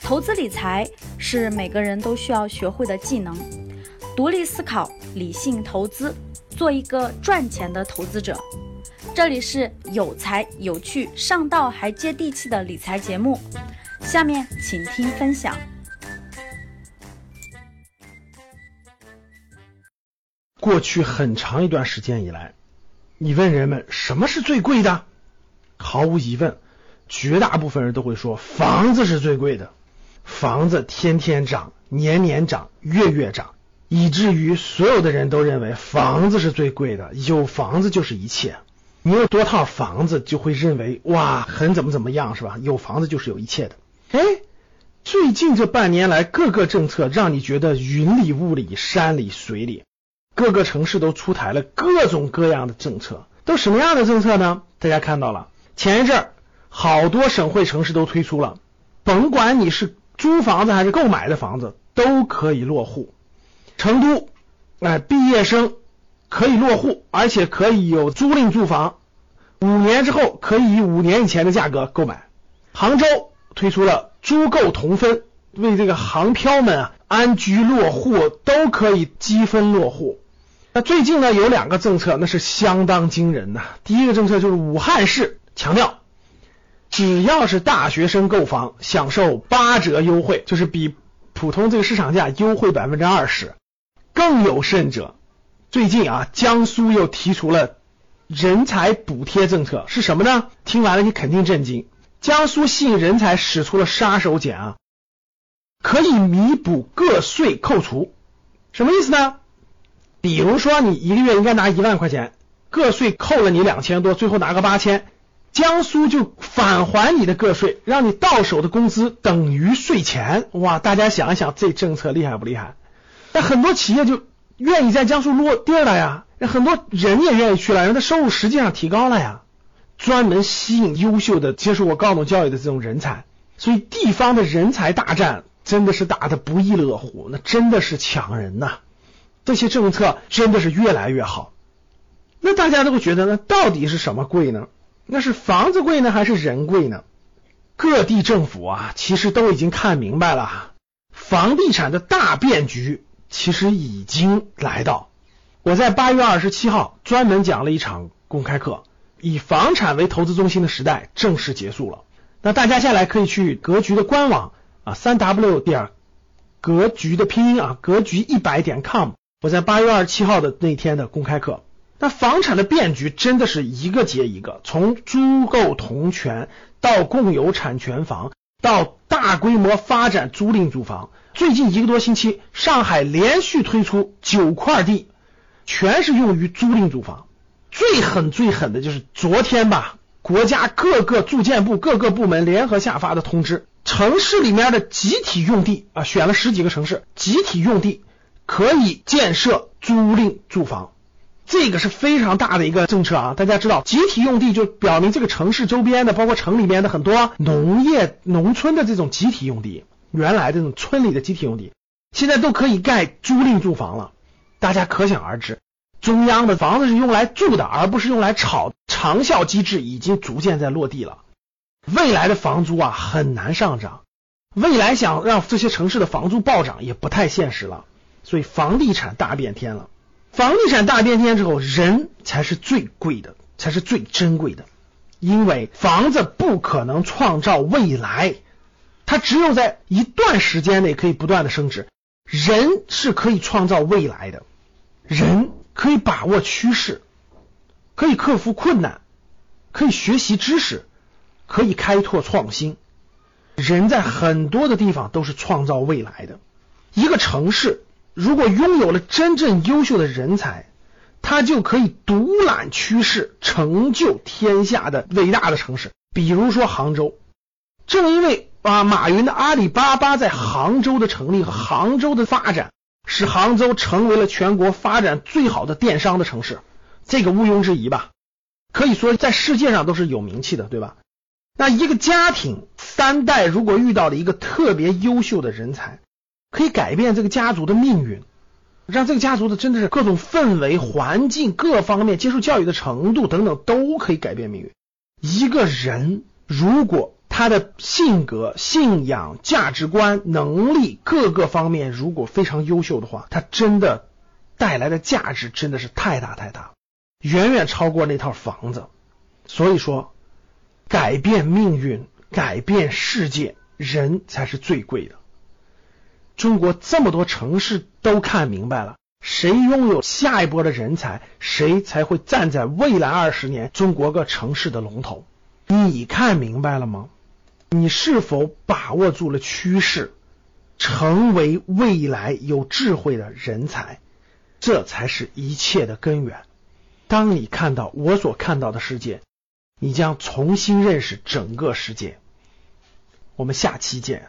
投资理财是每个人都需要学会的技能，独立思考，理性投资，做一个赚钱的投资者。这里是有才有趣、上道还接地气的理财节目，下面请听分享。过去很长一段时间以来，你问人们什么是最贵的，毫无疑问，绝大部分人都会说房子是最贵的。房子天天涨，年年涨，月月涨，以至于所有的人都认为房子是最贵的，有房子就是一切。你有多套房子，就会认为哇，很怎么怎么样，是吧？有房子就是有一切的。哎，最近这半年来，各个政策让你觉得云里雾里、山里水里，各个城市都出台了各种各样的政策。都什么样的政策呢？大家看到了，前一阵儿好多省会城市都推出了，甭管你是。租房子还是购买的房子都可以落户。成都，哎，毕业生可以落户，而且可以有租赁住房，五年之后可以以五年以前的价格购买。杭州推出了租购同分，为这个杭漂们啊安居落户都可以积分落户。那最近呢有两个政策，那是相当惊人呐。第一个政策就是武汉市强调。只要是大学生购房，享受八折优惠，就是比普通这个市场价优惠百分之二十。更有甚者，最近啊，江苏又提出了人才补贴政策，是什么呢？听完了你肯定震惊。江苏吸引人才使出了杀手锏啊，可以弥补个税扣除。什么意思呢？比如说你一个月应该拿一万块钱，个税扣了你两千多，最后拿个八千。江苏就返还你的个税，让你到手的工资等于税前。哇，大家想一想，这政策厉害不厉害？那很多企业就愿意在江苏落地了呀，那很多人也愿意去了，人的收入实际上提高了呀。专门吸引优秀的接受过高等教育的这种人才，所以地方的人才大战真的是打得不亦乐乎，那真的是抢人呐。这些政策真的是越来越好。那大家都会觉得，那到底是什么贵呢？那是房子贵呢，还是人贵呢？各地政府啊，其实都已经看明白了，房地产的大变局其实已经来到。我在八月二十七号专门讲了一场公开课，以房产为投资中心的时代正式结束了。那大家下来可以去格局的官网啊，三 w 点格局的拼音啊，格局一百点 com。我在八月二十七号的那天的公开课。那房产的变局真的是一个接一个，从租购同权到共有产权房，到大规模发展租赁住房。最近一个多星期，上海连续推出九块地，全是用于租赁住房。最狠最狠的就是昨天吧，国家各个住建部各个部门联合下发的通知，城市里面的集体用地啊，选了十几个城市，集体用地可以建设租赁住房。这个是非常大的一个政策啊！大家知道，集体用地就表明这个城市周边的，包括城里边的很多农业、农村的这种集体用地，原来这种村里的集体用地，现在都可以盖租赁住房了。大家可想而知，中央的房子是用来住的，而不是用来炒。长效机制已经逐渐在落地了。未来的房租啊很难上涨，未来想让这些城市的房租暴涨也不太现实了。所以房地产大变天了。房地产大变天之后，人才是最贵的，才是最珍贵的。因为房子不可能创造未来，它只有在一段时间内可以不断的升值。人是可以创造未来的，人可以把握趋势，可以克服困难，可以学习知识，可以开拓创新。人在很多的地方都是创造未来的。一个城市。如果拥有了真正优秀的人才，他就可以独揽趋势，成就天下的伟大的城市。比如说杭州，正因为啊马云的阿里巴巴在杭州的成立和杭州的发展，使杭州成为了全国发展最好的电商的城市，这个毋庸置疑吧？可以说在世界上都是有名气的，对吧？那一个家庭三代如果遇到了一个特别优秀的人才，可以改变这个家族的命运，让这个家族的真的是各种氛围、环境各方面接受教育的程度等等都可以改变命运。一个人如果他的性格、信仰、价值观、能力各个方面如果非常优秀的话，他真的带来的价值真的是太大太大，远远超过那套房子。所以说，改变命运、改变世界，人才是最贵的。中国这么多城市都看明白了，谁拥有下一波的人才，谁才会站在未来二十年中国各城市的龙头。你看明白了吗？你是否把握住了趋势，成为未来有智慧的人才？这才是一切的根源。当你看到我所看到的世界，你将重新认识整个世界。我们下期见。